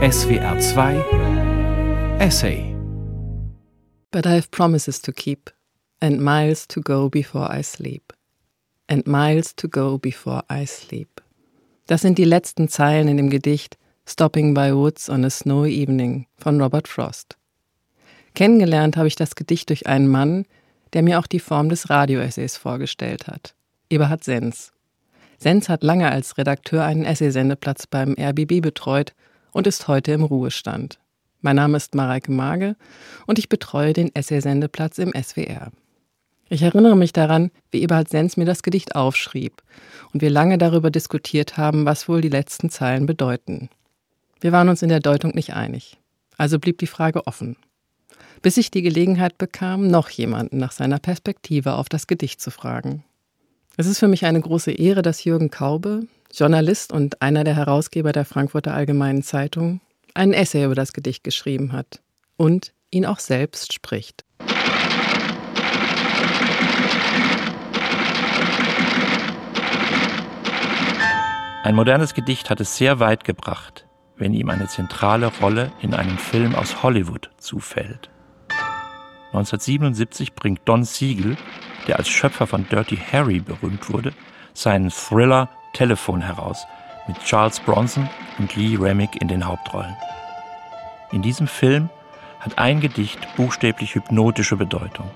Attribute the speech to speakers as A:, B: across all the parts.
A: SWR 2 Essay
B: But I have promises to keep and miles to go before I sleep. And miles to go before I sleep. Das sind die letzten Zeilen in dem Gedicht Stopping by Woods on a Snowy Evening von Robert Frost. Kennengelernt habe ich das Gedicht durch einen Mann, der mir auch die Form des Radioessays vorgestellt hat. Eberhard Sens. Sens hat lange als Redakteur einen Essaysendeplatz beim RBB betreut und ist heute im Ruhestand. Mein Name ist Mareike Mage und ich betreue den Essaysendeplatz im SWR. Ich erinnere mich daran, wie Eberhard Sens mir das Gedicht aufschrieb und wir lange darüber diskutiert haben, was wohl die letzten Zeilen bedeuten. Wir waren uns in der Deutung nicht einig. Also blieb die Frage offen. Bis ich die Gelegenheit bekam, noch jemanden nach seiner Perspektive auf das Gedicht zu fragen. Es ist für mich eine große Ehre, dass Jürgen Kaube, Journalist und einer der Herausgeber der Frankfurter Allgemeinen Zeitung, einen Essay über das Gedicht geschrieben hat und ihn auch selbst spricht.
C: Ein modernes Gedicht hat es sehr weit gebracht, wenn ihm eine zentrale Rolle in einem Film aus Hollywood zufällt. 1977 bringt Don Siegel, der als Schöpfer von Dirty Harry berühmt wurde, seinen Thriller Telefon heraus mit Charles Bronson und Lee Remick in den Hauptrollen. In diesem Film hat ein Gedicht buchstäblich hypnotische Bedeutung.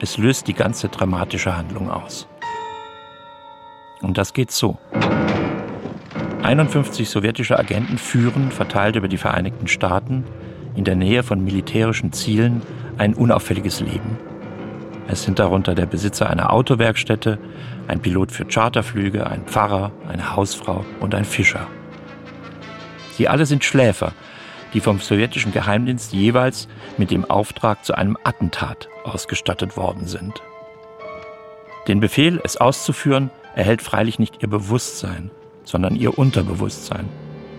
C: Es löst die ganze dramatische Handlung aus. Und das geht so. 51 sowjetische Agenten führen, verteilt über die Vereinigten Staaten, in der Nähe von militärischen Zielen ein unauffälliges Leben. Es sind darunter der Besitzer einer Autowerkstätte, ein Pilot für Charterflüge, ein Pfarrer, eine Hausfrau und ein Fischer. Sie alle sind Schläfer, die vom sowjetischen Geheimdienst jeweils mit dem Auftrag zu einem Attentat ausgestattet worden sind. Den Befehl, es auszuführen, erhält freilich nicht ihr Bewusstsein, sondern ihr Unterbewusstsein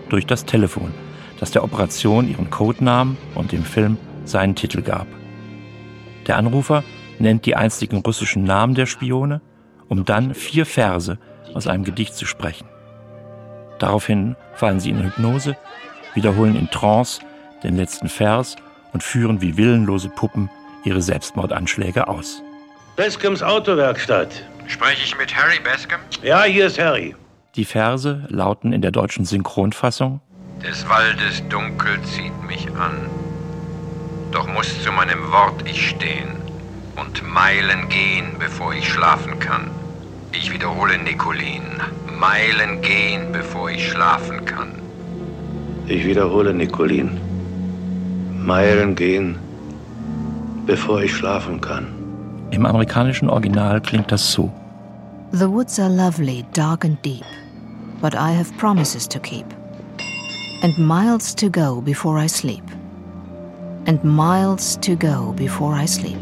C: durch das Telefon, das der Operation ihren Codenamen und dem Film seinen Titel gab. Der Anrufer nennt die einstigen russischen Namen der Spione, um dann vier Verse aus einem Gedicht zu sprechen. Daraufhin fallen sie in Hypnose, wiederholen in Trance den letzten Vers und führen wie willenlose Puppen ihre Selbstmordanschläge aus.
D: Bascams Autowerkstatt.
E: Spreche ich mit Harry Bascom?
D: Ja, hier ist Harry.
C: Die Verse lauten in der deutschen Synchronfassung
E: Des Waldes Dunkel zieht mich an. Doch muss zu meinem Wort ich stehen und Meilen gehen, bevor ich schlafen kann. Ich wiederhole Nicolin. Meilen gehen, bevor ich schlafen kann.
D: Ich wiederhole Nicolin. Meilen gehen, bevor ich schlafen kann.
C: Im amerikanischen Original klingt das so.
F: The woods are lovely, dark and deep, but I have promises to keep. And miles to go before I sleep. And miles to go before I sleep.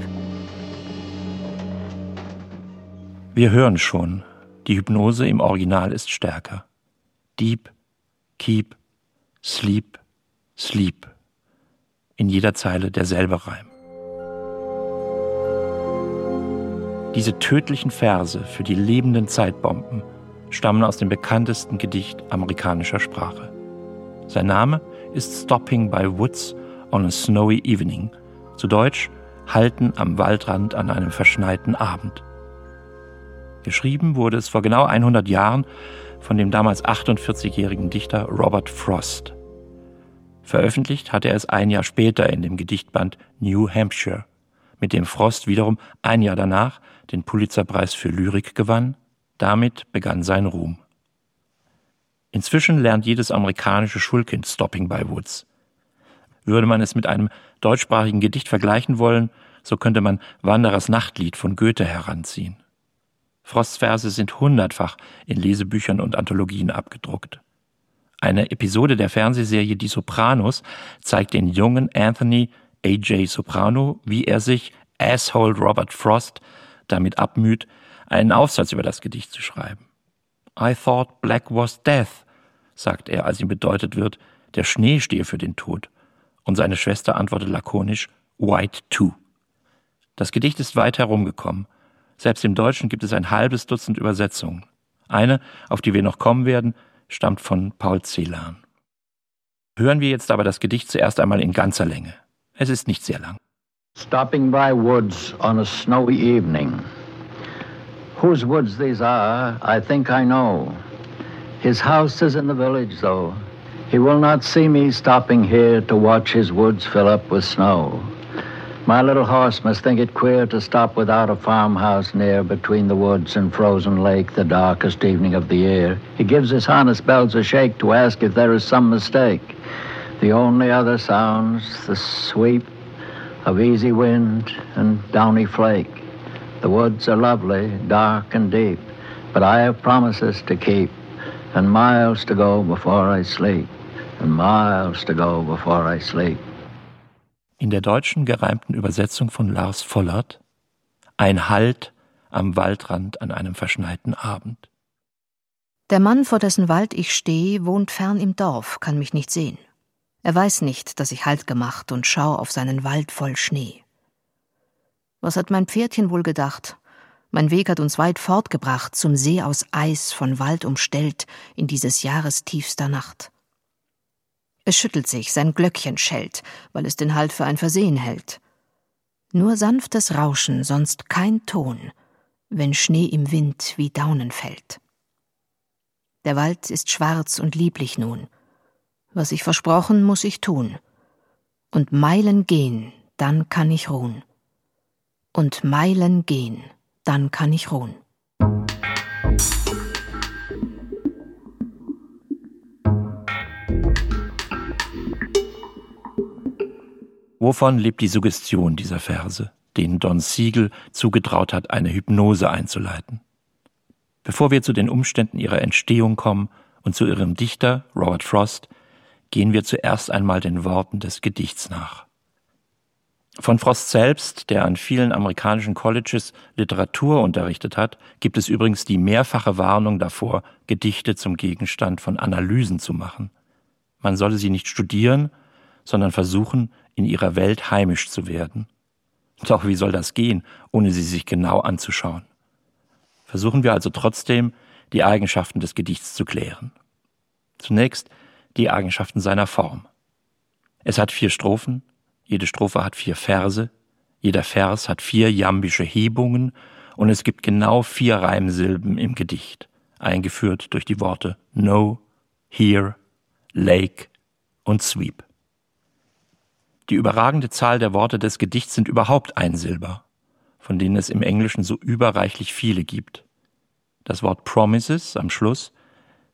C: Wir hören schon, die Hypnose im Original ist stärker. Deep, keep, sleep, sleep. In jeder Zeile derselbe Reim. Diese tödlichen Verse für die lebenden Zeitbomben stammen aus dem bekanntesten Gedicht amerikanischer Sprache. Sein Name ist Stopping by Woods on a Snowy Evening, zu Deutsch Halten am Waldrand an einem verschneiten Abend. Geschrieben wurde es vor genau 100 Jahren von dem damals 48-jährigen Dichter Robert Frost. Veröffentlicht hatte er es ein Jahr später in dem Gedichtband New Hampshire, mit dem Frost wiederum ein Jahr danach den Pulitzerpreis für Lyrik gewann. Damit begann sein Ruhm. Inzwischen lernt jedes amerikanische Schulkind Stopping by Woods. Würde man es mit einem deutschsprachigen Gedicht vergleichen wollen, so könnte man Wanderers Nachtlied von Goethe heranziehen. Frosts Verse sind hundertfach in Lesebüchern und Anthologien abgedruckt. Eine Episode der Fernsehserie Die Sopranos zeigt den jungen Anthony A.J. Soprano, wie er sich, Asshole Robert Frost, damit abmüht, einen Aufsatz über das Gedicht zu schreiben. I thought black was death, sagt er, als ihm bedeutet wird, der Schnee stehe für den Tod. Und seine Schwester antwortet lakonisch, white too. Das Gedicht ist weit herumgekommen. Selbst im Deutschen gibt es ein halbes Dutzend Übersetzungen. Eine, auf die wir noch kommen werden, stammt von Paul Celan. Hören wir jetzt aber das Gedicht zuerst einmal in ganzer Länge. Es ist nicht sehr lang.
G: Stopping by woods on a snowy evening. Whose woods these are, I think I know. His house is in the village, though. He will not see me stopping here to watch his woods fill up with snow. My little horse must think it queer to stop without a farmhouse near between the woods and frozen lake the darkest evening of the year. He gives his harness bells a shake to ask if there is some mistake. The only other sounds the sweep of easy wind and downy flake. The woods are lovely, dark and deep, but I have promises to keep and miles to go before I sleep and miles to go before I sleep.
C: In der deutschen gereimten Übersetzung von Lars Vollert Ein Halt am Waldrand an einem verschneiten Abend.
F: Der Mann, vor dessen Wald ich stehe, wohnt fern im Dorf, kann mich nicht sehen. Er weiß nicht, dass ich Halt gemacht und schau auf seinen Wald voll Schnee. Was hat mein Pferdchen wohl gedacht? Mein Weg hat uns weit fortgebracht, zum See aus Eis von Wald umstellt, in dieses Jahres tiefster Nacht. Es schüttelt sich, sein Glöckchen schellt, weil es den Halt für ein Versehen hält. Nur sanftes Rauschen, sonst kein Ton, wenn Schnee im Wind wie Daunen fällt. Der Wald ist schwarz und lieblich nun. Was ich versprochen, muss ich tun. Und Meilen gehen, dann kann ich ruhen. Und Meilen gehen, dann kann ich ruhen.
C: Wovon lebt die Suggestion dieser Verse, denen Don Siegel zugetraut hat, eine Hypnose einzuleiten? Bevor wir zu den Umständen ihrer Entstehung kommen und zu ihrem Dichter, Robert Frost, gehen wir zuerst einmal den Worten des Gedichts nach. Von Frost selbst, der an vielen amerikanischen Colleges Literatur unterrichtet hat, gibt es übrigens die mehrfache Warnung davor, Gedichte zum Gegenstand von Analysen zu machen. Man solle sie nicht studieren, sondern versuchen, in ihrer Welt heimisch zu werden. Doch wie soll das gehen, ohne sie sich genau anzuschauen? Versuchen wir also trotzdem, die Eigenschaften des Gedichts zu klären. Zunächst die Eigenschaften seiner Form. Es hat vier Strophen, jede Strophe hat vier Verse, jeder Vers hat vier jambische Hebungen und es gibt genau vier Reimsilben im Gedicht, eingeführt durch die Worte No, Here, Lake und Sweep. Die überragende Zahl der Worte des Gedichts sind überhaupt Einsilber, von denen es im Englischen so überreichlich viele gibt. Das Wort Promises am Schluss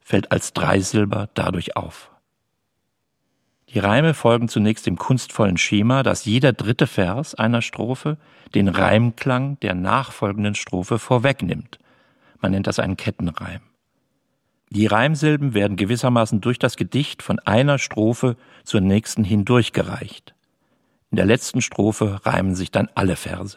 C: fällt als Dreisilber dadurch auf. Die Reime folgen zunächst dem kunstvollen Schema, dass jeder dritte Vers einer Strophe den Reimklang der nachfolgenden Strophe vorwegnimmt. Man nennt das einen Kettenreim. Die Reimsilben werden gewissermaßen durch das Gedicht von einer Strophe zur nächsten hindurchgereicht. In der letzten Strophe reimen sich dann alle Verse.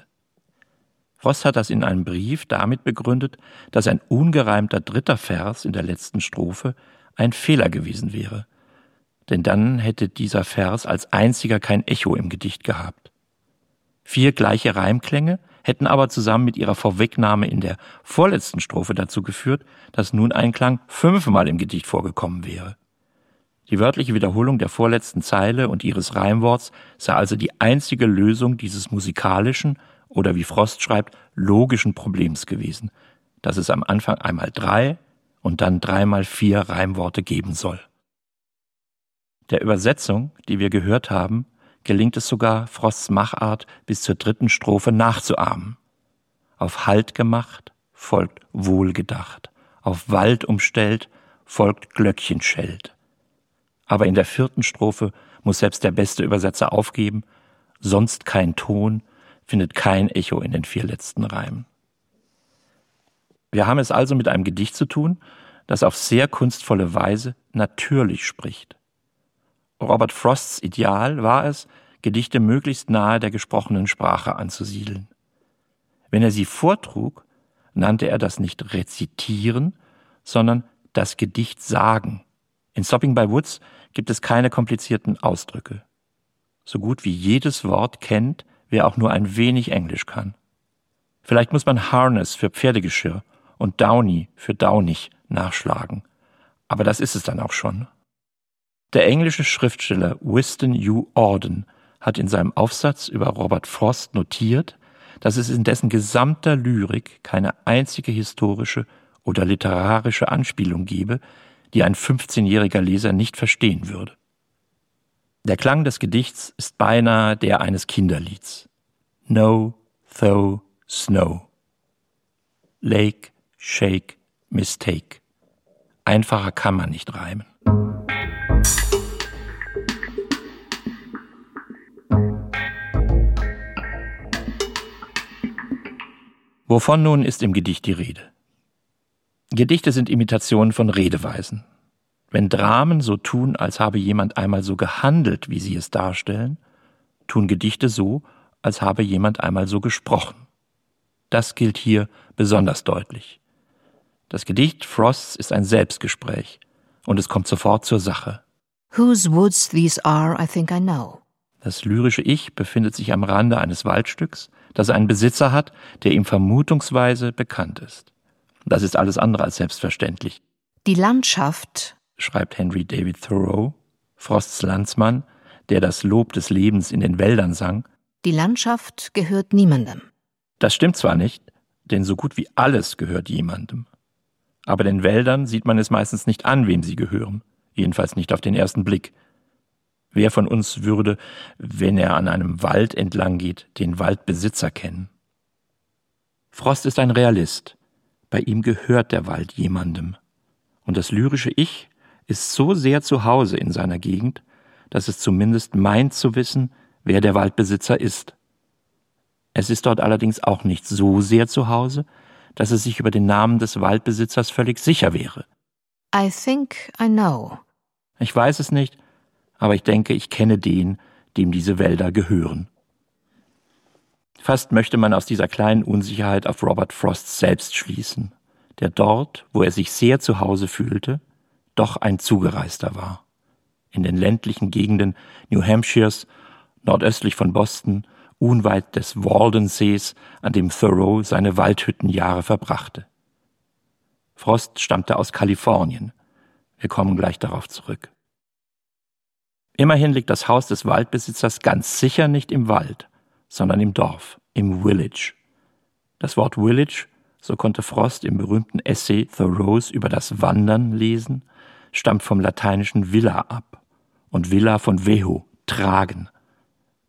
C: Frost hat das in einem Brief damit begründet, dass ein ungereimter dritter Vers in der letzten Strophe ein Fehler gewesen wäre. Denn dann hätte dieser Vers als einziger kein Echo im Gedicht gehabt. Vier gleiche Reimklänge hätten aber zusammen mit ihrer Vorwegnahme in der vorletzten Strophe dazu geführt, dass nun ein Klang fünfmal im Gedicht vorgekommen wäre. Die wörtliche Wiederholung der vorletzten Zeile und ihres Reimworts sei also die einzige Lösung dieses musikalischen oder wie Frost schreibt, logischen Problems gewesen, dass es am Anfang einmal drei und dann dreimal vier Reimworte geben soll. Der Übersetzung, die wir gehört haben, gelingt es sogar, Frosts Machart bis zur dritten Strophe nachzuahmen. Auf Halt gemacht folgt Wohlgedacht, auf Wald umstellt folgt Glöckchen schellt. Aber in der vierten Strophe muss selbst der beste Übersetzer aufgeben, sonst kein Ton, findet kein Echo in den vier letzten Reimen. Wir haben es also mit einem Gedicht zu tun, das auf sehr kunstvolle Weise natürlich spricht. Robert Frosts Ideal war es, Gedichte möglichst nahe der gesprochenen Sprache anzusiedeln. Wenn er sie vortrug, nannte er das nicht rezitieren, sondern das Gedicht sagen. In Stopping by Woods gibt es keine komplizierten Ausdrücke. So gut wie jedes Wort kennt, wer auch nur ein wenig Englisch kann. Vielleicht muss man Harness für Pferdegeschirr und Downy für Daunig nachschlagen. Aber das ist es dann auch schon. Der englische Schriftsteller Wystan U. Auden hat in seinem Aufsatz über Robert Frost notiert, dass es in dessen gesamter Lyrik keine einzige historische oder literarische Anspielung gebe, die ein 15-jähriger Leser nicht verstehen würde. Der Klang des Gedichts ist beinahe der eines Kinderlieds. No, though, snow. Lake, shake, mistake. Einfacher kann man nicht reimen. Wovon nun ist im Gedicht die Rede? Gedichte sind Imitationen von Redeweisen. Wenn Dramen so tun, als habe jemand einmal so gehandelt, wie sie es darstellen, tun Gedichte so, als habe jemand einmal so gesprochen. Das gilt hier besonders deutlich. Das Gedicht Frosts ist ein Selbstgespräch und es kommt sofort zur Sache.
F: Whose woods these are, I think I know.
C: Das lyrische Ich befindet sich am Rande eines Waldstücks, das einen Besitzer hat, der ihm vermutungsweise bekannt ist. Das ist alles andere als selbstverständlich.
F: Die Landschaft,
C: schreibt Henry David Thoreau, Frosts Landsmann, der das Lob des Lebens in den Wäldern sang,
F: die Landschaft gehört niemandem.
C: Das stimmt zwar nicht, denn so gut wie alles gehört jemandem. Aber den Wäldern sieht man es meistens nicht an, wem sie gehören, jedenfalls nicht auf den ersten Blick. Wer von uns würde, wenn er an einem Wald entlang geht, den Waldbesitzer kennen? Frost ist ein Realist. Bei ihm gehört der Wald jemandem. Und das lyrische Ich ist so sehr zu Hause in seiner Gegend, dass es zumindest meint zu wissen, wer der Waldbesitzer ist. Es ist dort allerdings auch nicht so sehr zu Hause, dass es sich über den Namen des Waldbesitzers völlig sicher wäre.
F: I think I know.
C: Ich weiß es nicht, aber ich denke, ich kenne den, dem diese Wälder gehören. Fast möchte man aus dieser kleinen Unsicherheit auf Robert Frost selbst schließen, der dort, wo er sich sehr zu Hause fühlte, doch ein Zugereister war. In den ländlichen Gegenden New Hampshires, nordöstlich von Boston, unweit des Waldensees, an dem Thoreau seine Waldhüttenjahre verbrachte. Frost stammte aus Kalifornien. Wir kommen gleich darauf zurück. Immerhin liegt das Haus des Waldbesitzers ganz sicher nicht im Wald, sondern im Dorf, im Village. Das Wort Village, so konnte Frost im berühmten Essay Thoreaus über das Wandern lesen, stammt vom lateinischen Villa ab und Villa von Veho, tragen.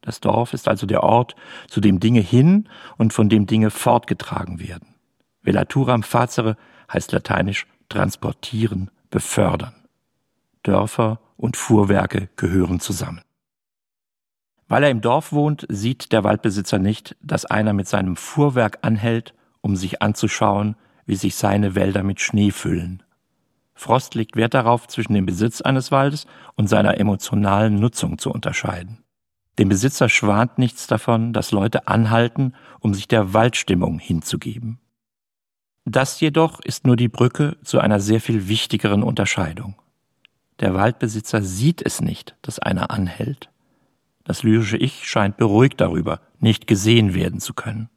C: Das Dorf ist also der Ort, zu dem Dinge hin und von dem Dinge fortgetragen werden. Velaturam facere heißt lateinisch transportieren, befördern. Dörfer und Fuhrwerke gehören zusammen. Weil er im Dorf wohnt, sieht der Waldbesitzer nicht, dass einer mit seinem Fuhrwerk anhält, um sich anzuschauen, wie sich seine Wälder mit Schnee füllen. Frost legt Wert darauf, zwischen dem Besitz eines Waldes und seiner emotionalen Nutzung zu unterscheiden. Dem Besitzer schwant nichts davon, dass Leute anhalten, um sich der Waldstimmung hinzugeben. Das jedoch ist nur die Brücke zu einer sehr viel wichtigeren Unterscheidung. Der Waldbesitzer sieht es nicht, dass einer anhält. Das lyrische Ich scheint beruhigt darüber, nicht gesehen werden zu können.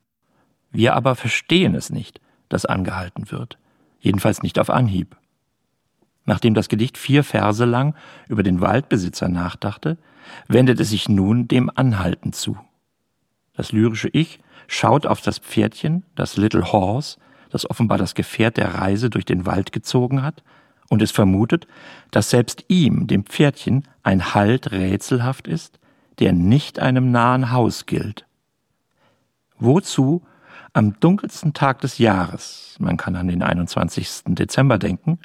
C: Wir aber verstehen es nicht, dass angehalten wird, jedenfalls nicht auf Anhieb. Nachdem das Gedicht vier Verse lang über den Waldbesitzer nachdachte, wendet es sich nun dem Anhalten zu. Das lyrische Ich schaut auf das Pferdchen, das Little Horse, das offenbar das Gefährt der Reise durch den Wald gezogen hat, und es vermutet, dass selbst ihm, dem Pferdchen, ein Halt rätselhaft ist, der nicht einem nahen Haus gilt. Wozu am dunkelsten Tag des Jahres, man kann an den 21. Dezember denken,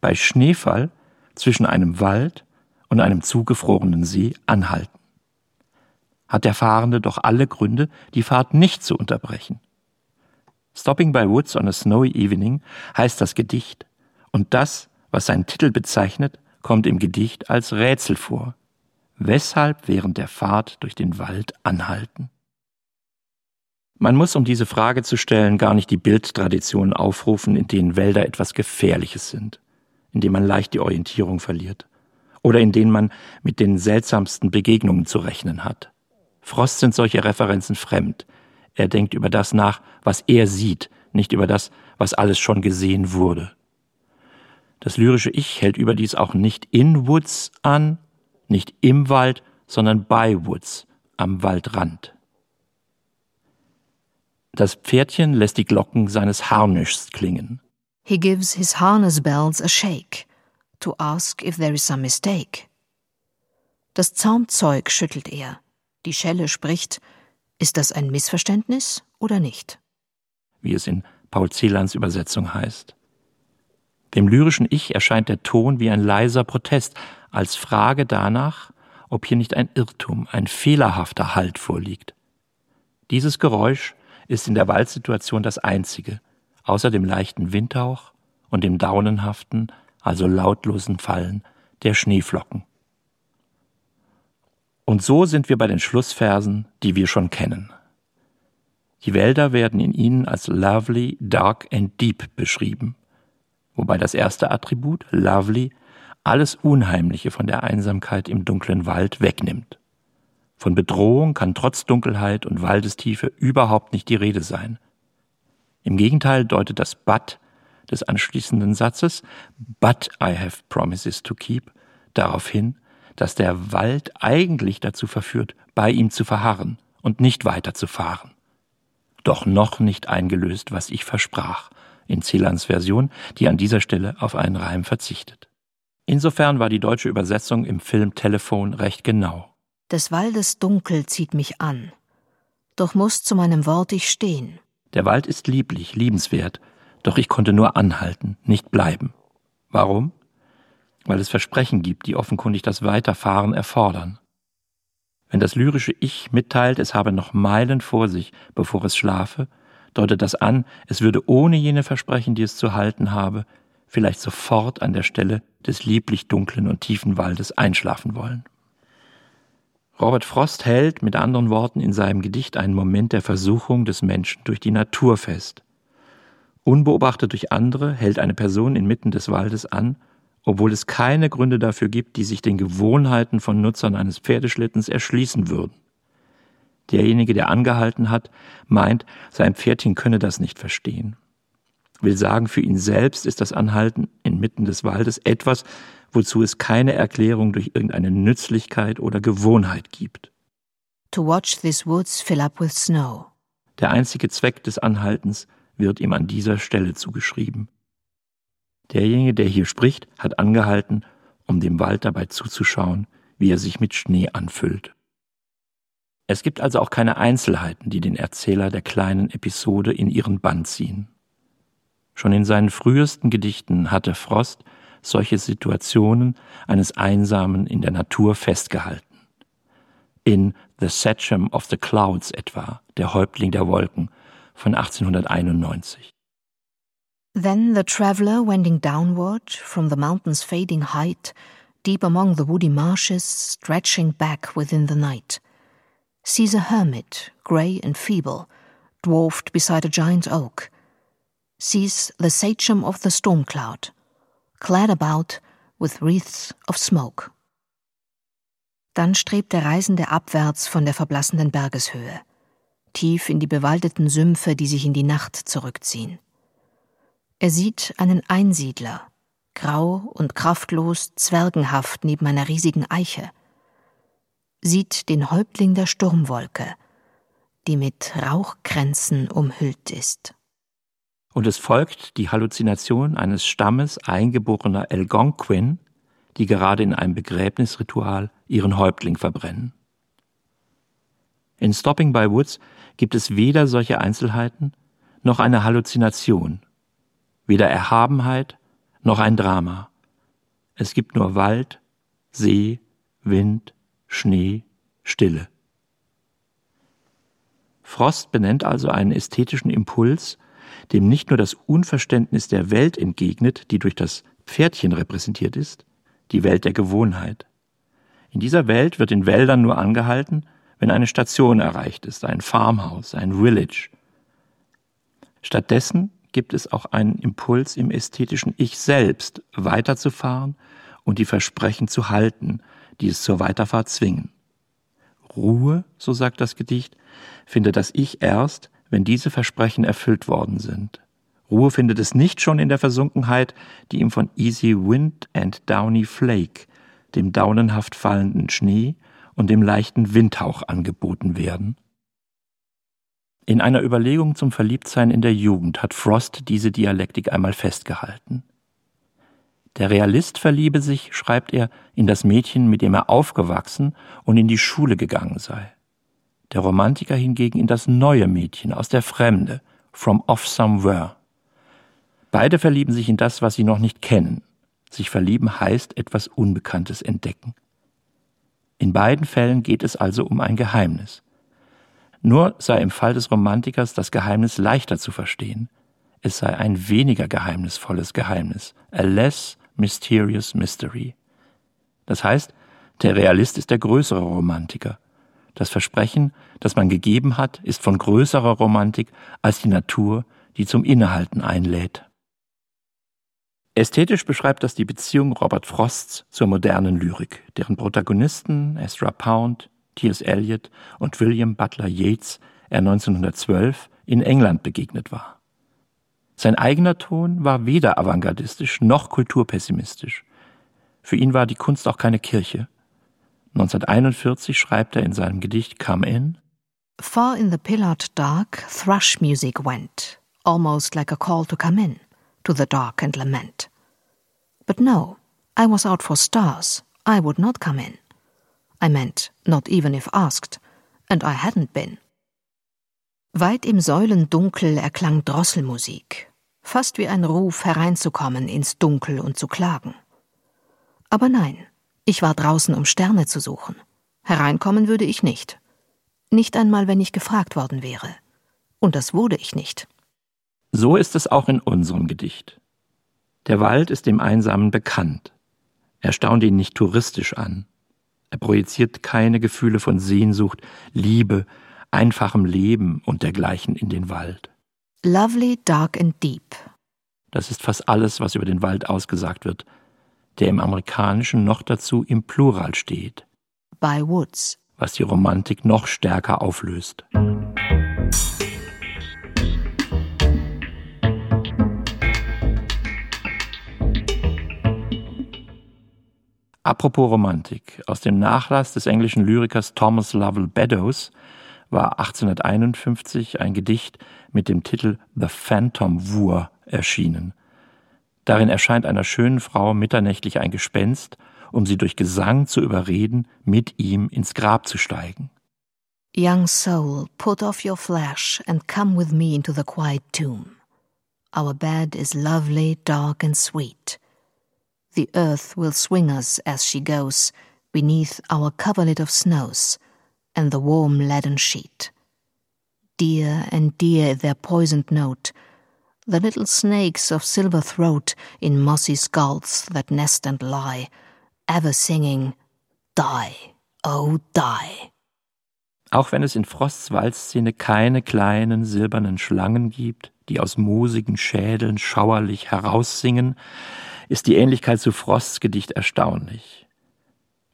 C: bei Schneefall zwischen einem Wald und einem zugefrorenen See anhalten? Hat der Fahrende doch alle Gründe, die Fahrt nicht zu unterbrechen. Stopping by Woods on a Snowy Evening heißt das Gedicht, und das was sein Titel bezeichnet, kommt im Gedicht als Rätsel vor. Weshalb während der Fahrt durch den Wald anhalten? Man muss, um diese Frage zu stellen, gar nicht die Bildtraditionen aufrufen, in denen Wälder etwas Gefährliches sind, in denen man leicht die Orientierung verliert oder in denen man mit den seltsamsten Begegnungen zu rechnen hat. Frost sind solche Referenzen fremd. Er denkt über das nach, was er sieht, nicht über das, was alles schon gesehen wurde. Das lyrische Ich hält überdies auch nicht in Woods an, nicht im Wald, sondern bei Woods, am Waldrand. Das Pferdchen lässt die Glocken seines Harnischs klingen.
F: He gives his harness bells a shake to ask if there is some mistake. Das Zaumzeug schüttelt er. Die Schelle spricht. Ist das ein Missverständnis oder nicht?
C: Wie es in Paul Celans Übersetzung heißt. Dem lyrischen Ich erscheint der Ton wie ein leiser Protest, als Frage danach, ob hier nicht ein Irrtum, ein fehlerhafter Halt vorliegt. Dieses Geräusch ist in der Waldsituation das einzige, außer dem leichten Windhauch und dem daunenhaften, also lautlosen Fallen der Schneeflocken. Und so sind wir bei den Schlussversen, die wir schon kennen. Die Wälder werden in ihnen als lovely, dark and deep beschrieben wobei das erste Attribut, lovely, alles Unheimliche von der Einsamkeit im dunklen Wald wegnimmt. Von Bedrohung kann trotz Dunkelheit und Waldestiefe überhaupt nicht die Rede sein. Im Gegenteil deutet das But des anschließenden Satzes, But I have promises to keep, darauf hin, dass der Wald eigentlich dazu verführt, bei ihm zu verharren und nicht weiterzufahren. Doch noch nicht eingelöst, was ich versprach, in Celans Version, die an dieser Stelle auf einen Reim verzichtet. Insofern war die deutsche Übersetzung im Film Telefon recht genau.
F: Des Waldes Dunkel zieht mich an, doch muss zu meinem Wort ich stehen.
C: Der Wald ist lieblich, liebenswert, doch ich konnte nur anhalten, nicht bleiben. Warum? Weil es Versprechen gibt, die offenkundig das Weiterfahren erfordern. Wenn das lyrische Ich mitteilt, es habe noch Meilen vor sich, bevor es schlafe, deutet das an, es würde ohne jene Versprechen, die es zu halten habe, vielleicht sofort an der Stelle des lieblich dunklen und tiefen Waldes einschlafen wollen. Robert Frost hält mit anderen Worten in seinem Gedicht einen Moment der Versuchung des Menschen durch die Natur fest. Unbeobachtet durch andere hält eine Person inmitten des Waldes an, obwohl es keine Gründe dafür gibt, die sich den Gewohnheiten von Nutzern eines Pferdeschlittens erschließen würden. Derjenige, der angehalten hat, meint, sein Pferdchen könne das nicht verstehen. Will sagen, für ihn selbst ist das Anhalten inmitten des Waldes etwas, wozu es keine Erklärung durch irgendeine Nützlichkeit oder Gewohnheit gibt.
F: To watch these woods fill up with snow.
C: Der einzige Zweck des Anhaltens wird ihm an dieser Stelle zugeschrieben. Derjenige, der hier spricht, hat angehalten, um dem Wald dabei zuzuschauen, wie er sich mit Schnee anfüllt. Es gibt also auch keine Einzelheiten, die den Erzähler der kleinen Episode in ihren Bann ziehen. Schon in seinen frühesten Gedichten hatte Frost solche Situationen eines Einsamen in der Natur festgehalten. In The Sachem of the Clouds etwa, der Häuptling der Wolken von 1891.
F: Then the traveller wending downward from the mountain's fading height, deep among the woody marshes, stretching back within the night – sees a hermit, grey and feeble, dwarfed beside a giant oak, sees the sachem of the storm cloud, clad about with wreaths of smoke. Dann strebt der Reisende abwärts von der verblassenden Bergeshöhe, tief in die bewaldeten Sümpfe, die sich in die Nacht zurückziehen. Er sieht einen Einsiedler, grau und kraftlos, zwergenhaft neben einer riesigen Eiche – sieht den Häuptling der Sturmwolke, die mit Rauchkränzen umhüllt ist.
C: Und es folgt die Halluzination eines Stammes eingeborener Algonquin, die gerade in einem Begräbnisritual ihren Häuptling verbrennen. In Stopping by Woods gibt es weder solche Einzelheiten noch eine Halluzination, weder Erhabenheit noch ein Drama. Es gibt nur Wald, See, Wind, Schnee, Stille. Frost benennt also einen ästhetischen Impuls, dem nicht nur das Unverständnis der Welt entgegnet, die durch das Pferdchen repräsentiert ist, die Welt der Gewohnheit. In dieser Welt wird in Wäldern nur angehalten, wenn eine Station erreicht ist, ein Farmhaus, ein Village. Stattdessen gibt es auch einen Impuls im ästhetischen Ich selbst, weiterzufahren und die Versprechen zu halten, die es zur Weiterfahrt zwingen. Ruhe, so sagt das Gedicht, findet das Ich erst, wenn diese Versprechen erfüllt worden sind. Ruhe findet es nicht schon in der Versunkenheit, die ihm von Easy Wind and Downy Flake, dem daunenhaft fallenden Schnee und dem leichten Windhauch angeboten werden. In einer Überlegung zum Verliebtsein in der Jugend hat Frost diese Dialektik einmal festgehalten. Der Realist verliebe sich, schreibt er, in das Mädchen, mit dem er aufgewachsen und in die Schule gegangen sei. Der Romantiker hingegen in das neue Mädchen aus der Fremde, from off somewhere. Beide verlieben sich in das, was sie noch nicht kennen. Sich verlieben heißt etwas Unbekanntes entdecken. In beiden Fällen geht es also um ein Geheimnis. Nur sei im Fall des Romantikers das Geheimnis leichter zu verstehen. Es sei ein weniger geheimnisvolles Geheimnis, a less mysterious mystery. Das heißt, der Realist ist der größere Romantiker. Das Versprechen, das man gegeben hat, ist von größerer Romantik als die Natur, die zum Innehalten einlädt. Ästhetisch beschreibt das die Beziehung Robert Frosts zur modernen Lyrik, deren Protagonisten Ezra Pound, T.S. Eliot und William Butler Yeats er 1912 in England begegnet war. Sein eigener Ton war weder avantgardistisch noch kulturpessimistisch. Für ihn war die Kunst auch keine Kirche. 1941 schreibt er in seinem Gedicht Come In
F: Far in the pillared dark thrush music went, almost like a call to come in to the dark and lament. But no, I was out for stars. I would not come in. I meant, not even if asked, and I hadn't been. Weit im Säulendunkel erklang Drosselmusik, fast wie ein Ruf hereinzukommen ins Dunkel und zu klagen. Aber nein, ich war draußen, um Sterne zu suchen. Hereinkommen würde ich nicht. Nicht einmal, wenn ich gefragt worden wäre. Und das wurde ich nicht.
C: So ist es auch in unserem Gedicht. Der Wald ist dem Einsamen bekannt. Er staunt ihn nicht touristisch an. Er projiziert keine Gefühle von Sehnsucht, Liebe, einfachem Leben und dergleichen in den Wald.
F: Lovely, dark and deep.
C: Das ist fast alles, was über den Wald ausgesagt wird, der im Amerikanischen noch dazu im Plural steht.
F: By woods.
C: Was die Romantik noch stärker auflöst. Apropos Romantik. Aus dem Nachlass des englischen Lyrikers Thomas Lovell Beddoes war 1851 ein Gedicht mit dem Titel The Phantom Wur erschienen. Darin erscheint einer schönen Frau mitternächtlich ein Gespenst, um sie durch Gesang zu überreden, mit ihm ins Grab zu steigen.
F: Young soul, put off your flesh and come with me into the quiet tomb. Our bed is lovely, dark and sweet. The earth will swing us as she goes beneath our coverlet of snows and the warm leaden sheet. Dear and dear their poisoned note, the little snakes of silver throat in mossy skulls that nest and lie, ever singing, Die, oh die.
C: Auch wenn es in Frosts Waldszene keine kleinen silbernen Schlangen gibt, die aus moosigen Schädeln schauerlich heraussingen, ist die Ähnlichkeit zu Frosts Gedicht erstaunlich.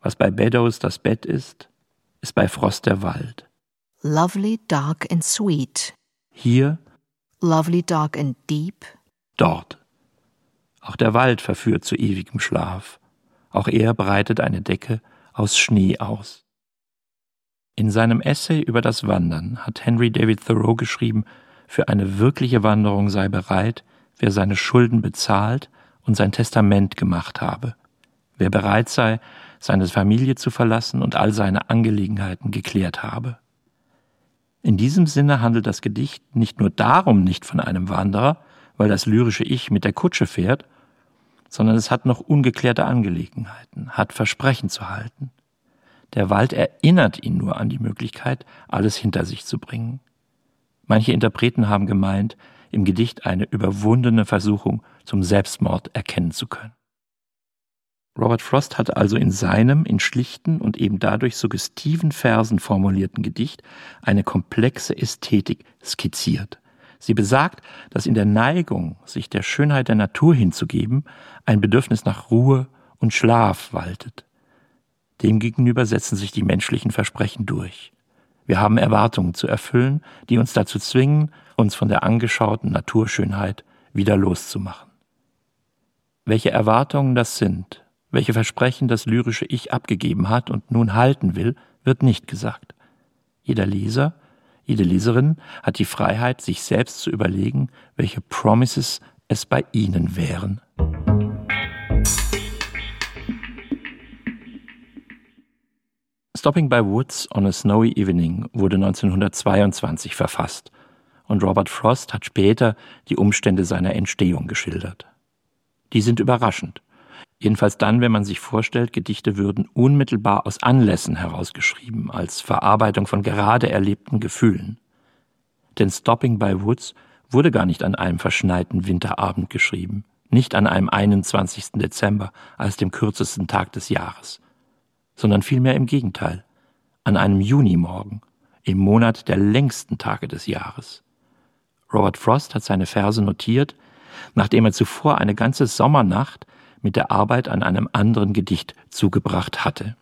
C: Was bei Beddoes das Bett ist, ist bei Frost der Wald.
F: Lovely, dark and sweet.
C: Hier.
F: Lovely, dark and deep.
C: Dort. Auch der Wald verführt zu ewigem Schlaf. Auch er breitet eine Decke aus Schnee aus. In seinem Essay über das Wandern hat Henry David Thoreau geschrieben, für eine wirkliche Wanderung sei bereit, wer seine Schulden bezahlt und sein Testament gemacht habe, wer bereit sei, seine Familie zu verlassen und all seine Angelegenheiten geklärt habe. In diesem Sinne handelt das Gedicht nicht nur darum nicht von einem Wanderer, weil das lyrische Ich mit der Kutsche fährt, sondern es hat noch ungeklärte Angelegenheiten, hat Versprechen zu halten. Der Wald erinnert ihn nur an die Möglichkeit, alles hinter sich zu bringen. Manche Interpreten haben gemeint, im Gedicht eine überwundene Versuchung zum Selbstmord erkennen zu können. Robert Frost hat also in seinem, in schlichten und eben dadurch suggestiven Versen formulierten Gedicht eine komplexe Ästhetik skizziert. Sie besagt, dass in der Neigung, sich der Schönheit der Natur hinzugeben, ein Bedürfnis nach Ruhe und Schlaf waltet. Demgegenüber setzen sich die menschlichen Versprechen durch. Wir haben Erwartungen zu erfüllen, die uns dazu zwingen, uns von der angeschauten Naturschönheit wieder loszumachen. Welche Erwartungen das sind, welche Versprechen das lyrische Ich abgegeben hat und nun halten will, wird nicht gesagt. Jeder Leser, jede Leserin hat die Freiheit, sich selbst zu überlegen, welche Promises es bei ihnen wären. Stopping by Woods on a Snowy Evening wurde 1922 verfasst und Robert Frost hat später die Umstände seiner Entstehung geschildert. Die sind überraschend. Jedenfalls dann, wenn man sich vorstellt, Gedichte würden unmittelbar aus Anlässen herausgeschrieben, als Verarbeitung von gerade erlebten Gefühlen. Denn Stopping by Woods wurde gar nicht an einem verschneiten Winterabend geschrieben, nicht an einem 21. Dezember als dem kürzesten Tag des Jahres, sondern vielmehr im Gegenteil, an einem Junimorgen, im Monat der längsten Tage des Jahres. Robert Frost hat seine Verse notiert, nachdem er zuvor eine ganze Sommernacht mit der Arbeit an einem anderen Gedicht zugebracht hatte.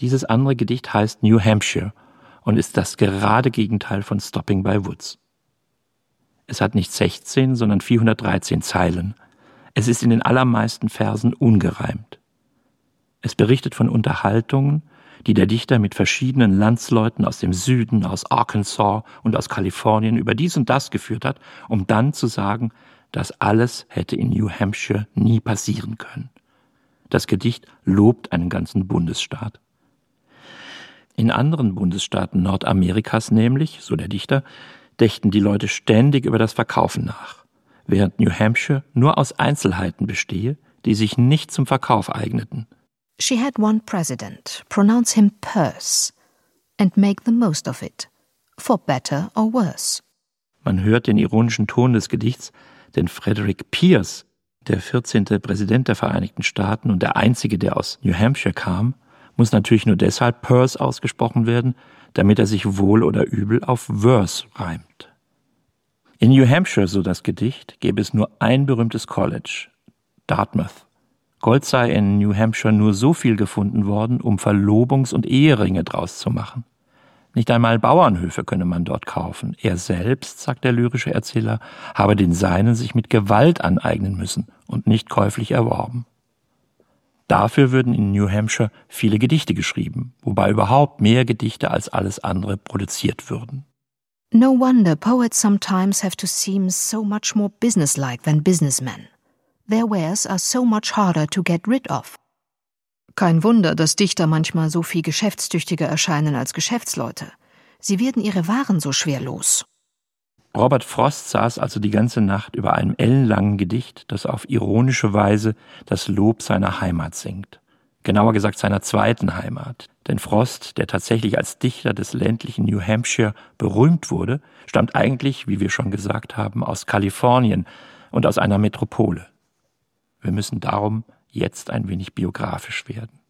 C: Dieses andere Gedicht heißt New Hampshire und ist das gerade Gegenteil von Stopping by Woods. Es hat nicht 16, sondern 413 Zeilen. Es ist in den allermeisten Versen ungereimt. Es berichtet von Unterhaltungen, die der Dichter mit verschiedenen Landsleuten aus dem Süden, aus Arkansas und aus Kalifornien über dies und das geführt hat, um dann zu sagen, das alles hätte in New Hampshire nie passieren können. Das Gedicht lobt einen ganzen Bundesstaat. In anderen Bundesstaaten Nordamerikas nämlich, so der Dichter, dächten die Leute ständig über das Verkaufen nach, während New Hampshire nur aus Einzelheiten bestehe, die sich nicht zum Verkauf eigneten.
F: She had one president, pronounce him Purse, and make the most of it, for better or worse.
C: Man hört den ironischen Ton des Gedichts, denn Frederick Pierce, der 14. Präsident der Vereinigten Staaten und der einzige, der aus New Hampshire kam, muss natürlich nur deshalb Purse ausgesprochen werden, damit er sich wohl oder übel auf Verse reimt. In New Hampshire, so das Gedicht, gäbe es nur ein berühmtes College, Dartmouth. Gold sei in New Hampshire nur so viel gefunden worden, um Verlobungs- und Eheringe draus zu machen. Nicht einmal Bauernhöfe könne man dort kaufen. Er selbst, sagt der lyrische Erzähler, habe den Seinen sich mit Gewalt aneignen müssen und nicht käuflich erworben. Dafür würden in New Hampshire viele Gedichte geschrieben, wobei überhaupt mehr Gedichte als alles andere produziert würden.
F: No wonder poets sometimes have to seem so much more businesslike than businessmen. Their wares are so much harder to get rid of. Kein Wunder, dass Dichter manchmal so viel geschäftstüchtiger erscheinen als Geschäftsleute. Sie werden ihre Waren so schwer los.
C: Robert Frost saß also die ganze Nacht über einem ellenlangen Gedicht, das auf ironische Weise das Lob seiner Heimat singt. Genauer gesagt seiner zweiten Heimat. Denn Frost, der tatsächlich als Dichter des ländlichen New Hampshire berühmt wurde, stammt eigentlich, wie wir schon gesagt haben, aus Kalifornien und aus einer Metropole. Wir müssen darum jetzt ein wenig biografisch werden.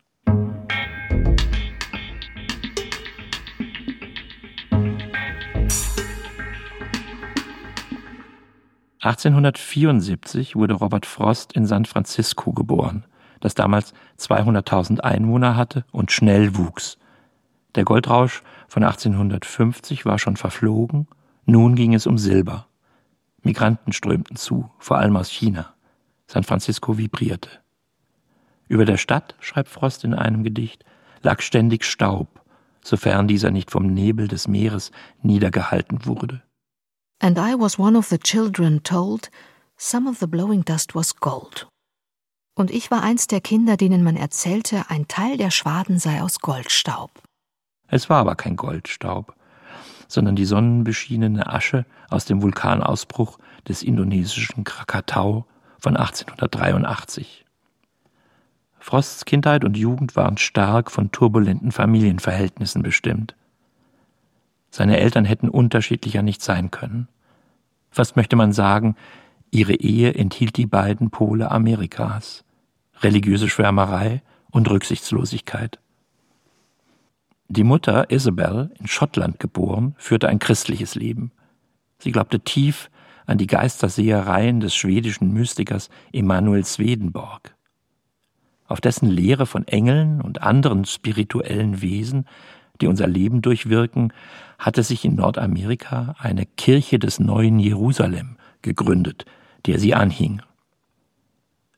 C: (1874) wurde Robert Frost in San Francisco geboren, das damals 200.000 Einwohner hatte und schnell wuchs. Der Goldrausch von 1850 war schon verflogen, nun ging es um Silber. Migranten strömten zu, vor allem aus China. San Francisco vibrierte. Über der Stadt, schreibt Frost in einem Gedicht, lag ständig Staub, sofern dieser nicht vom Nebel des Meeres niedergehalten wurde.
F: And I was one of the children told, some of the blowing dust was gold. Und ich war eins der Kinder, denen man erzählte, ein Teil der Schwaden sei aus Goldstaub.
C: Es war aber kein Goldstaub, sondern die sonnenbeschienene Asche aus dem Vulkanausbruch des indonesischen Krakatau von 1883. Frosts Kindheit und Jugend waren stark von turbulenten Familienverhältnissen bestimmt. Seine Eltern hätten unterschiedlicher nicht sein können. Fast möchte man sagen, ihre Ehe enthielt die beiden Pole Amerikas religiöse Schwärmerei und Rücksichtslosigkeit. Die Mutter, Isabel, in Schottland geboren, führte ein christliches Leben. Sie glaubte tief an die Geistersehereien des schwedischen Mystikers Emanuel Swedenborg. Auf dessen Lehre von Engeln und anderen spirituellen Wesen, die unser Leben durchwirken, hatte sich in Nordamerika eine Kirche des neuen Jerusalem gegründet, der sie anhing.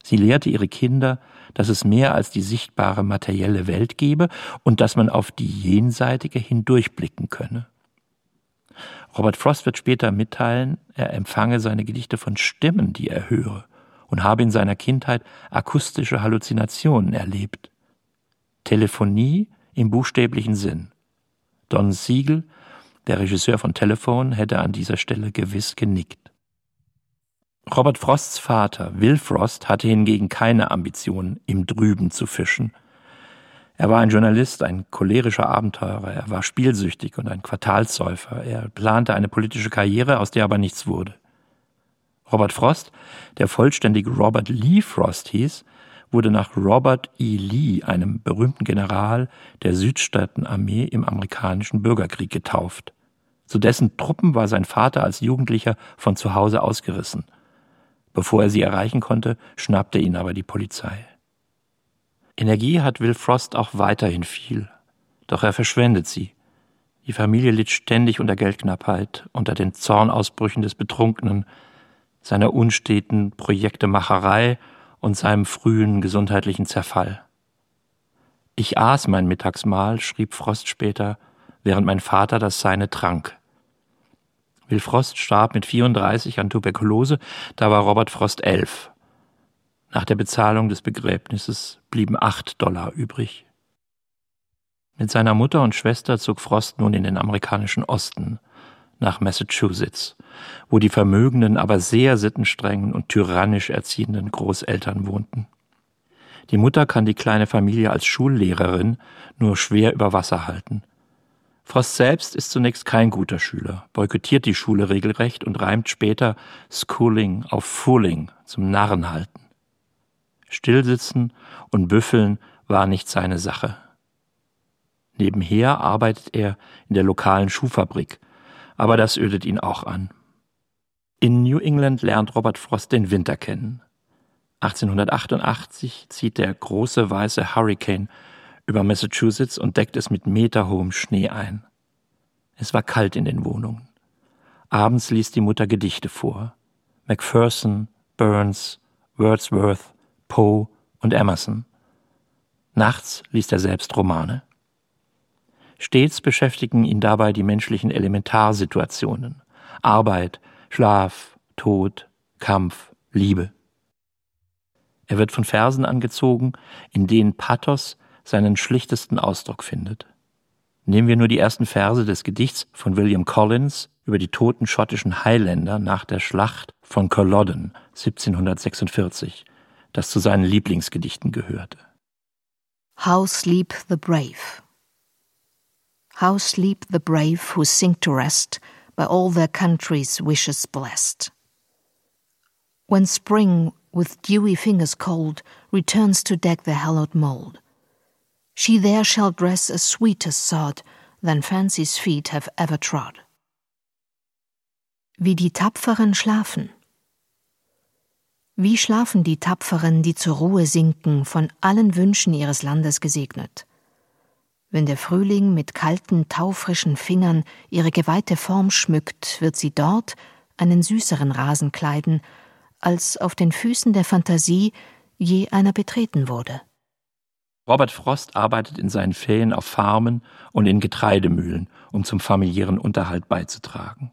C: Sie lehrte ihre Kinder, dass es mehr als die sichtbare materielle Welt gebe und dass man auf die jenseitige hindurchblicken könne. Robert Frost wird später mitteilen, er empfange seine Gedichte von Stimmen, die er höre, und habe in seiner Kindheit akustische Halluzinationen erlebt. Telephonie im buchstäblichen Sinn. Don Siegel, der Regisseur von Telephone, hätte an dieser Stelle gewiss genickt. Robert Frosts Vater, Will Frost, hatte hingegen keine Ambition, im Drüben zu fischen. Er war ein Journalist, ein cholerischer Abenteurer, er war spielsüchtig und ein Quartalsäufer, er plante eine politische Karriere, aus der aber nichts wurde. Robert Frost, der vollständig Robert Lee Frost hieß, wurde nach Robert E. Lee, einem berühmten General der Südstaatenarmee im amerikanischen Bürgerkrieg, getauft. Zu dessen Truppen war sein Vater als Jugendlicher von zu Hause ausgerissen. Bevor er sie erreichen konnte, schnappte ihn aber die Polizei. Energie hat Will Frost auch weiterhin viel, doch er verschwendet sie. Die Familie litt ständig unter Geldknappheit, unter den Zornausbrüchen des Betrunkenen, seiner unsteten Projektemacherei und seinem frühen gesundheitlichen Zerfall. Ich aß mein Mittagsmahl, schrieb Frost später, während mein Vater das seine trank. Will Frost starb mit 34 an Tuberkulose, da war Robert Frost elf. Nach der Bezahlung des Begräbnisses blieben acht Dollar übrig. Mit seiner Mutter und Schwester zog Frost nun in den amerikanischen Osten, nach Massachusetts, wo die vermögenden, aber sehr sittenstrengen und tyrannisch erziehenden Großeltern wohnten. Die Mutter kann die kleine Familie als Schullehrerin nur schwer über Wasser halten. Frost selbst ist zunächst kein guter Schüler, boykottiert die Schule regelrecht und reimt später Schooling auf Fooling zum Narrenhalten. Stillsitzen und Büffeln war nicht seine Sache. Nebenher arbeitet er in der lokalen Schuhfabrik, aber das ödet ihn auch an. In New England lernt Robert Frost den Winter kennen. 1888 zieht der große weiße Hurricane über Massachusetts und deckt es mit meterhohem Schnee ein. Es war kalt in den Wohnungen. Abends liest die Mutter Gedichte vor. Macpherson, Burns, Wordsworth, Poe und Emerson. Nachts liest er selbst Romane. Stets beschäftigen ihn dabei die menschlichen Elementarsituationen Arbeit, Schlaf, Tod, Kampf, Liebe. Er wird von Versen angezogen, in denen Pathos seinen schlichtesten Ausdruck findet. Nehmen wir nur die ersten Verse des Gedichts von William Collins über die toten schottischen Highlander nach der Schlacht von Culloden 1746, das zu seinen Lieblingsgedichten gehörte.
F: How sleep the brave. How sleep the brave who sink to rest by all their country's wishes blessed. When spring, with dewy fingers cold, returns to deck the hallowed mould, she there shall dress a sweeter sod than fancy's feet have ever trod. Wie die Tapferen schlafen. Wie schlafen die Tapferen, die zur Ruhe sinken, von allen Wünschen ihres Landes gesegnet? Wenn der Frühling mit kalten, taufrischen Fingern ihre geweihte Form schmückt, wird sie dort einen süßeren Rasen kleiden, als auf den Füßen der Fantasie je einer betreten wurde.
C: Robert Frost arbeitet in seinen Ferien auf Farmen und in Getreidemühlen, um zum familiären Unterhalt beizutragen.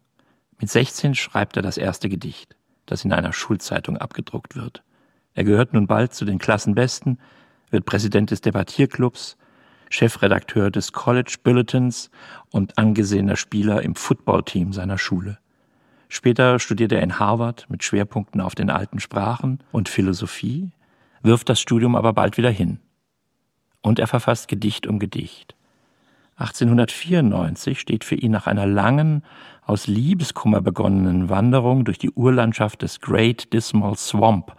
C: Mit 16 schreibt er das erste Gedicht, das in einer Schulzeitung abgedruckt wird. Er gehört nun bald zu den Klassenbesten, wird Präsident des Debattierclubs, Chefredakteur des College Bulletins und angesehener Spieler im Footballteam seiner Schule. Später studiert er in Harvard mit Schwerpunkten auf den alten Sprachen und Philosophie, wirft das Studium aber bald wieder hin. Und er verfasst Gedicht um Gedicht. 1894 steht für ihn nach einer langen, aus Liebeskummer begonnenen Wanderung durch die Urlandschaft des Great Dismal Swamp,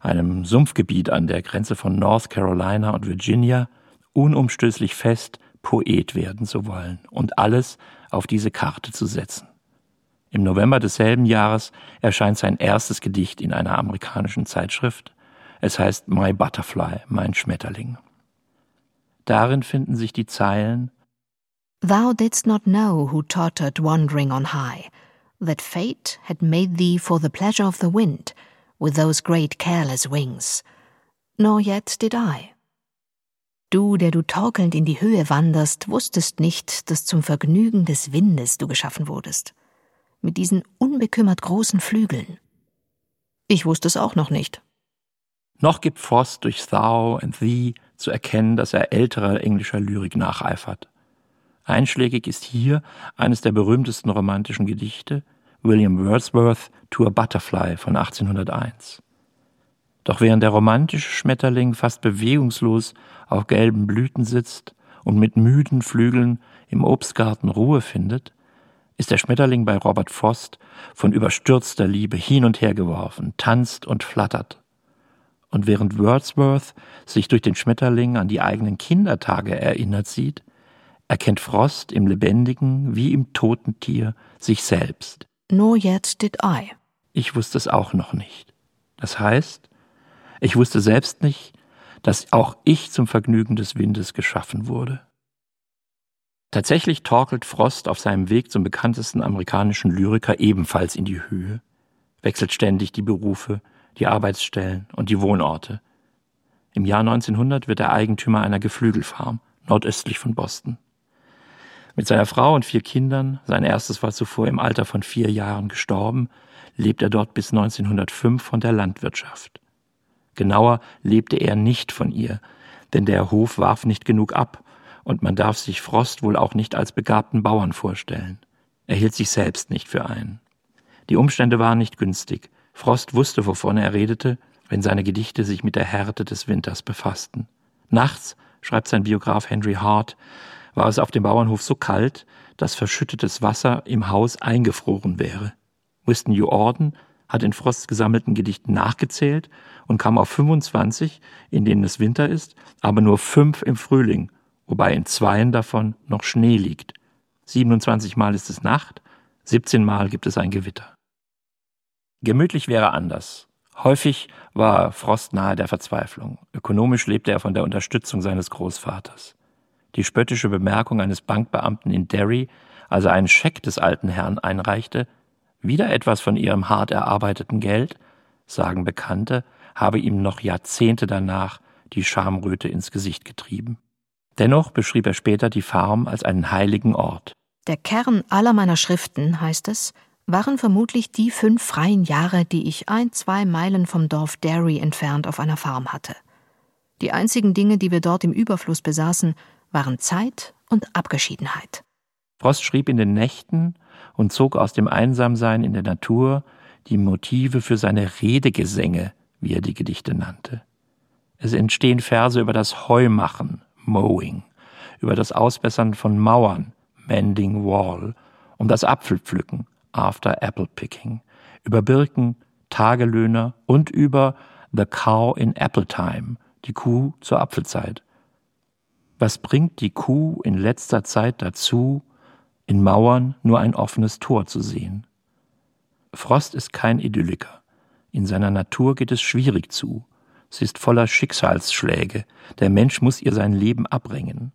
C: einem Sumpfgebiet an der Grenze von North Carolina und Virginia, unumstößlich fest, Poet werden zu wollen und alles auf diese Karte zu setzen. Im November desselben Jahres erscheint sein erstes Gedicht in einer amerikanischen Zeitschrift. Es heißt My Butterfly, mein Schmetterling. Darin finden sich die Zeilen
F: Thou didst not know who tottered wandering on high, that fate had made thee for the pleasure of the wind, with those great careless wings. Nor yet did I. Du, der du torkelnd in die Höhe wanderst, wusstest nicht, dass zum Vergnügen des Windes du geschaffen wurdest. Mit diesen unbekümmert großen Flügeln. Ich wusste es auch noch nicht.
C: Noch gibt Frost durch Thou and Thee zu erkennen, dass er älterer englischer Lyrik nacheifert. Einschlägig ist hier eines der berühmtesten romantischen Gedichte, William Wordsworth To a Butterfly von 1801. Doch während der romantische Schmetterling fast bewegungslos auf gelben Blüten sitzt und mit müden Flügeln im Obstgarten Ruhe findet, ist der Schmetterling bei Robert Frost von überstürzter Liebe hin und her geworfen, tanzt und flattert. Und während Wordsworth sich durch den Schmetterling an die eigenen Kindertage erinnert sieht, erkennt Frost im lebendigen wie im toten Tier sich selbst.
F: Nor yet did I.
C: Ich wusste es auch noch nicht. Das heißt, ich wusste selbst nicht, dass auch ich zum Vergnügen des Windes geschaffen wurde. Tatsächlich torkelt Frost auf seinem Weg zum bekanntesten amerikanischen Lyriker ebenfalls in die Höhe, wechselt ständig die Berufe, die Arbeitsstellen und die Wohnorte. Im Jahr 1900 wird er Eigentümer einer Geflügelfarm nordöstlich von Boston. Mit seiner Frau und vier Kindern, sein erstes war zuvor im Alter von vier Jahren gestorben, lebt er dort bis 1905 von der Landwirtschaft. Genauer lebte er nicht von ihr, denn der Hof warf nicht genug ab, und man darf sich Frost wohl auch nicht als begabten Bauern vorstellen. Er hielt sich selbst nicht für einen. Die Umstände waren nicht günstig. Frost wusste, wovon er redete, wenn seine Gedichte sich mit der Härte des Winters befassten. Nachts, schreibt sein Biograf Henry Hart, war es auf dem Bauernhof so kalt, dass verschüttetes Wasser im Haus eingefroren wäre. Winston U. Orden hat in Frosts gesammelten Gedichten nachgezählt und kam auf 25, in denen es Winter ist, aber nur fünf im Frühling, wobei in zweien davon noch Schnee liegt. 27 Mal ist es Nacht, 17 Mal gibt es ein Gewitter. Gemütlich wäre anders. Häufig war Frost nahe der Verzweiflung. Ökonomisch lebte er von der Unterstützung seines Großvaters. Die spöttische Bemerkung eines Bankbeamten in Derry, als er einen Scheck des alten Herrn einreichte, wieder etwas von ihrem hart erarbeiteten Geld, sagen Bekannte, habe ihm noch Jahrzehnte danach die Schamröte ins Gesicht getrieben. Dennoch beschrieb er später die Farm als einen heiligen Ort.
F: Der Kern aller meiner Schriften, heißt es, waren vermutlich die fünf freien Jahre, die ich ein, zwei Meilen vom Dorf Derry entfernt auf einer Farm hatte. Die einzigen Dinge, die wir dort im Überfluss besaßen, waren Zeit und Abgeschiedenheit.
C: Frost schrieb in den Nächten und zog aus dem Einsamsein in der Natur die Motive für seine Redegesänge, wie er die Gedichte nannte. Es entstehen Verse über das Heumachen, Mowing, über das Ausbessern von Mauern, Mending Wall, um das Apfelpflücken, After Apple Picking, über Birken, Tagelöhner und über The Cow in Apple Time, die Kuh zur Apfelzeit. Was bringt die Kuh in letzter Zeit dazu, in Mauern nur ein offenes Tor zu sehen. Frost ist kein Idylliker. In seiner Natur geht es schwierig zu. Sie ist voller Schicksalsschläge. Der Mensch muss ihr sein Leben abringen.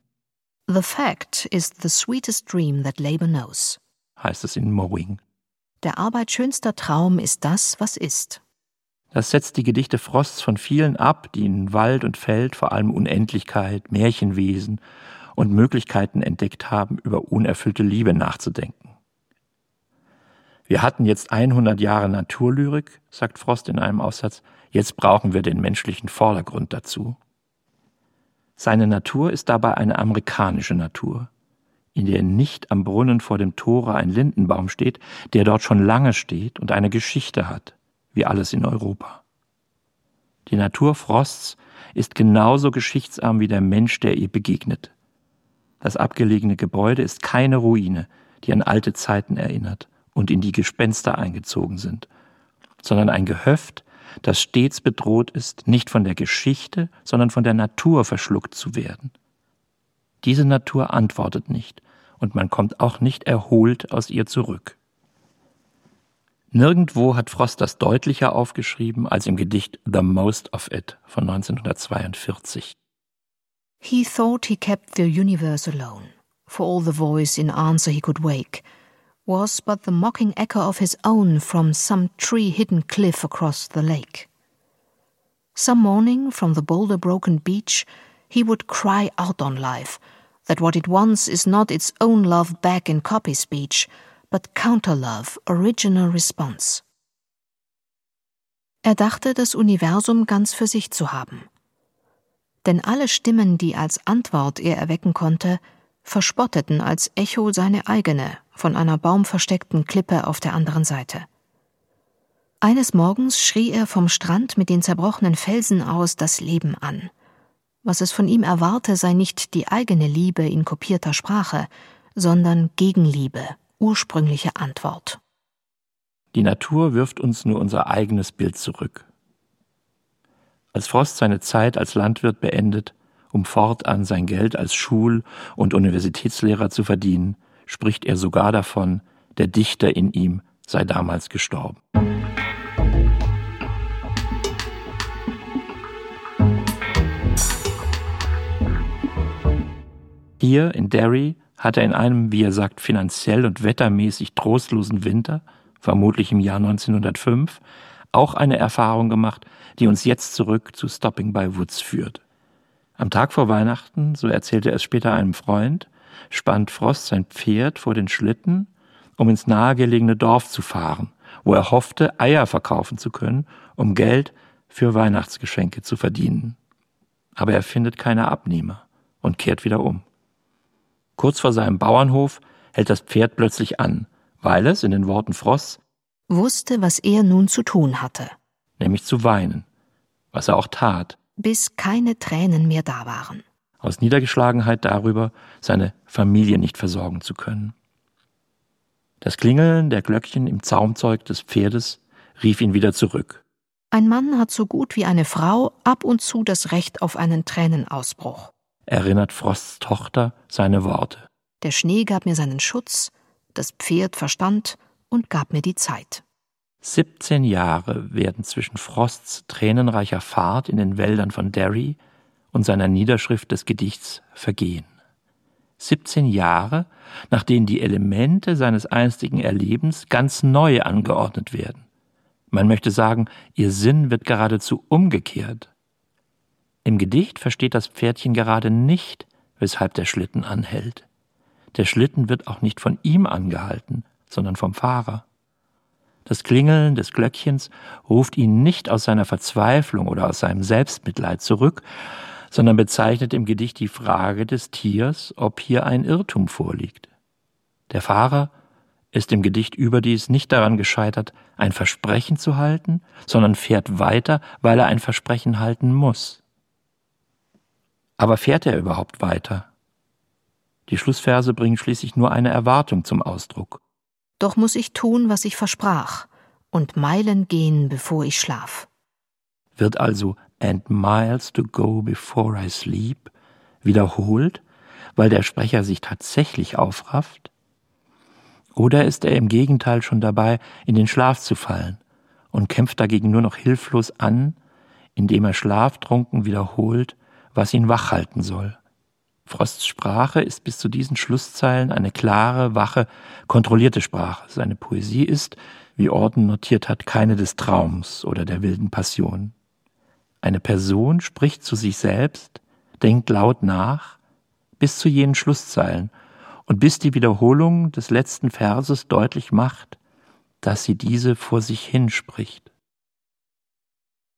F: The fact is the sweetest dream that labor knows,
C: heißt es in Mowing.
F: Der Arbeit schönster Traum ist das, was ist.
C: Das setzt die Gedichte Frosts von vielen ab, die in Wald und Feld vor allem Unendlichkeit, Märchenwesen und Möglichkeiten entdeckt haben, über unerfüllte Liebe nachzudenken. Wir hatten jetzt 100 Jahre Naturlyrik, sagt Frost in einem Aussatz, jetzt brauchen wir den menschlichen Vordergrund dazu. Seine Natur ist dabei eine amerikanische Natur, in der nicht am Brunnen vor dem Tore ein Lindenbaum steht, der dort schon lange steht und eine Geschichte hat, wie alles in Europa. Die Natur Frosts ist genauso geschichtsarm wie der Mensch, der ihr begegnet. Das abgelegene Gebäude ist keine Ruine, die an alte Zeiten erinnert und in die Gespenster eingezogen sind, sondern ein Gehöft, das stets bedroht ist, nicht von der Geschichte, sondern von der Natur verschluckt zu werden. Diese Natur antwortet nicht, und man kommt auch nicht erholt aus ihr zurück. Nirgendwo hat Frost das deutlicher aufgeschrieben als im Gedicht The Most of It von 1942.
F: He thought he kept the universe alone, for all the voice in answer he could wake, was but the mocking echo of his own from some tree hidden cliff across the lake. Some morning, from the boulder broken beach, he would cry out on life that what it wants is not its own love back in copy speech, but counter love, original response. Er dachte, das Universum ganz für sich zu haben. Denn alle Stimmen, die als Antwort er erwecken konnte, verspotteten als Echo seine eigene, von einer baumversteckten Klippe auf der anderen Seite. Eines Morgens schrie er vom Strand mit den zerbrochenen Felsen aus das Leben an. Was es von ihm erwarte, sei nicht die eigene Liebe in kopierter Sprache, sondern Gegenliebe, ursprüngliche Antwort.
C: Die Natur wirft uns nur unser eigenes Bild zurück. Als Frost seine Zeit als Landwirt beendet, um fortan sein Geld als Schul- und Universitätslehrer zu verdienen, spricht er sogar davon, der Dichter in ihm sei damals gestorben. Hier in Derry hat er in einem, wie er sagt, finanziell und wettermäßig trostlosen Winter, vermutlich im Jahr 1905, auch eine Erfahrung gemacht, die uns jetzt zurück zu Stopping by Woods führt. Am Tag vor Weihnachten, so erzählte er es später einem Freund, spannt Frost sein Pferd vor den Schlitten, um ins nahegelegene Dorf zu fahren, wo er hoffte, Eier verkaufen zu können, um Geld für Weihnachtsgeschenke zu verdienen. Aber er findet keine Abnehmer und kehrt wieder um. Kurz vor seinem Bauernhof hält das Pferd plötzlich an, weil es, in den Worten Frosts,
F: wusste, was er nun zu tun hatte.
C: Nämlich zu weinen, was er auch tat.
F: Bis keine Tränen mehr da waren
C: aus Niedergeschlagenheit darüber, seine Familie nicht versorgen zu können. Das Klingeln der Glöckchen im Zaumzeug des Pferdes rief ihn wieder zurück.
F: Ein Mann hat so gut wie eine Frau ab und zu das Recht auf einen Tränenausbruch.
C: Erinnert Frosts Tochter seine Worte.
F: Der Schnee gab mir seinen Schutz, das Pferd verstand und gab mir die Zeit.
C: 17 Jahre werden zwischen Frosts tränenreicher Fahrt in den Wäldern von Derry und seiner Niederschrift des Gedichts vergehen. 17 Jahre, nach denen die Elemente seines einstigen Erlebens ganz neu angeordnet werden. Man möchte sagen, ihr Sinn wird geradezu umgekehrt. Im Gedicht versteht das Pferdchen gerade nicht, weshalb der Schlitten anhält. Der Schlitten wird auch nicht von ihm angehalten, sondern vom Fahrer. Das Klingeln des Glöckchens ruft ihn nicht aus seiner Verzweiflung oder aus seinem Selbstmitleid zurück, sondern bezeichnet im Gedicht die Frage des Tiers, ob hier ein Irrtum vorliegt. Der Fahrer ist im Gedicht überdies nicht daran gescheitert, ein Versprechen zu halten, sondern fährt weiter, weil er ein Versprechen halten muss. Aber fährt er überhaupt weiter? Die Schlussverse bringen schließlich nur eine Erwartung zum Ausdruck.
F: Doch muss ich tun, was ich versprach, und Meilen gehen, bevor ich schlaf.
C: Wird also and miles to go before I sleep wiederholt, weil der Sprecher sich tatsächlich aufrafft? Oder ist er im Gegenteil schon dabei, in den Schlaf zu fallen und kämpft dagegen nur noch hilflos an, indem er schlaftrunken wiederholt, was ihn wach halten soll? Frosts Sprache ist bis zu diesen Schlusszeilen eine klare, wache, kontrollierte Sprache. Seine Poesie ist, wie Orden notiert hat, keine des Traums oder der wilden Passion. Eine Person spricht zu sich selbst, denkt laut nach, bis zu jenen Schlusszeilen und bis die Wiederholung des letzten Verses deutlich macht, dass sie diese vor sich hinspricht.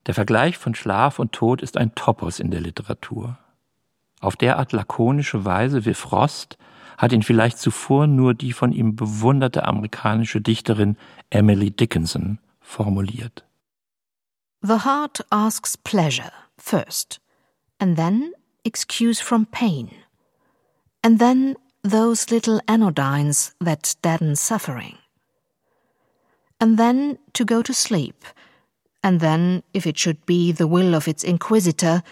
C: Der Vergleich von Schlaf und Tod ist ein Topos in der Literatur. Auf derart lakonische Weise wie Frost hat ihn vielleicht zuvor nur die von ihm bewunderte amerikanische Dichterin Emily Dickinson formuliert.
F: The heart asks pleasure first, and then excuse from pain, and then those little anodynes that deaden suffering, and then to go to sleep, and then, if it should be the will of its inquisitor,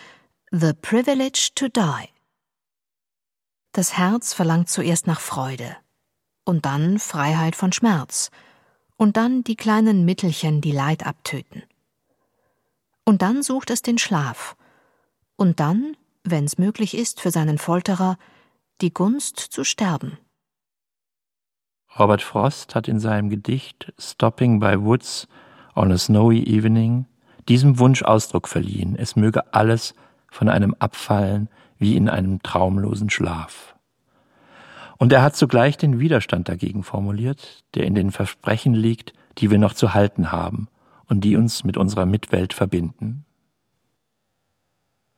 F: the privilege to die. Das Herz verlangt zuerst nach Freude, und dann Freiheit von Schmerz, und dann die kleinen Mittelchen, die Leid abtöten. Und dann sucht es den Schlaf. Und dann, wenn's möglich ist für seinen Folterer, die Gunst zu sterben.
C: Robert Frost hat in seinem Gedicht Stopping by Woods on a Snowy Evening diesem Wunsch Ausdruck verliehen, es möge alles von einem abfallen wie in einem traumlosen Schlaf. Und er hat zugleich den Widerstand dagegen formuliert, der in den Versprechen liegt, die wir noch zu halten haben und die uns mit unserer Mitwelt verbinden.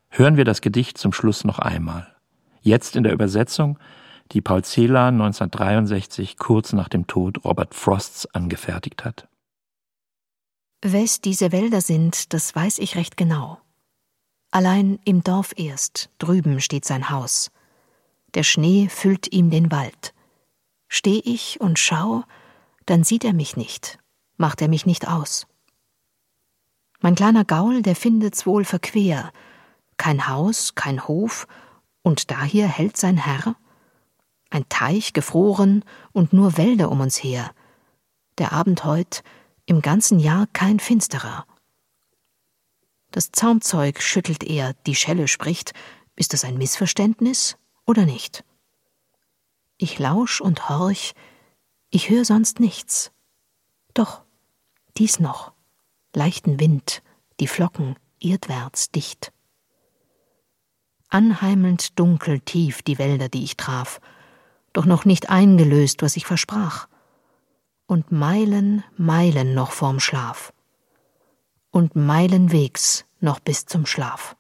C: Hören wir das Gedicht zum Schluss noch einmal. Jetzt in der Übersetzung, die Paul Celan 1963 kurz nach dem Tod Robert Frosts angefertigt hat.
F: Wes diese Wälder sind, das weiß ich recht genau. Allein im Dorf erst, drüben steht sein Haus. Der Schnee füllt ihm den Wald. Steh ich und schau, dann sieht er mich nicht, macht er mich nicht aus. Mein kleiner Gaul, der findet's wohl verquer, kein Haus, kein Hof, und dahier hält sein Herr? Ein Teich gefroren und nur Wälder um uns her. Der Abend heut, im ganzen Jahr kein finsterer. Das Zaumzeug schüttelt er, die Schelle spricht. Ist das ein Missverständnis oder nicht? Ich lausch und horch, ich hör sonst nichts. Doch, dies noch, leichten Wind, die Flocken erdwärts dicht. Anheimelnd dunkel tief die Wälder, die ich traf, doch noch nicht eingelöst, was ich versprach. Und Meilen, Meilen noch vorm Schlaf und Meilenwegs noch bis zum Schlaf.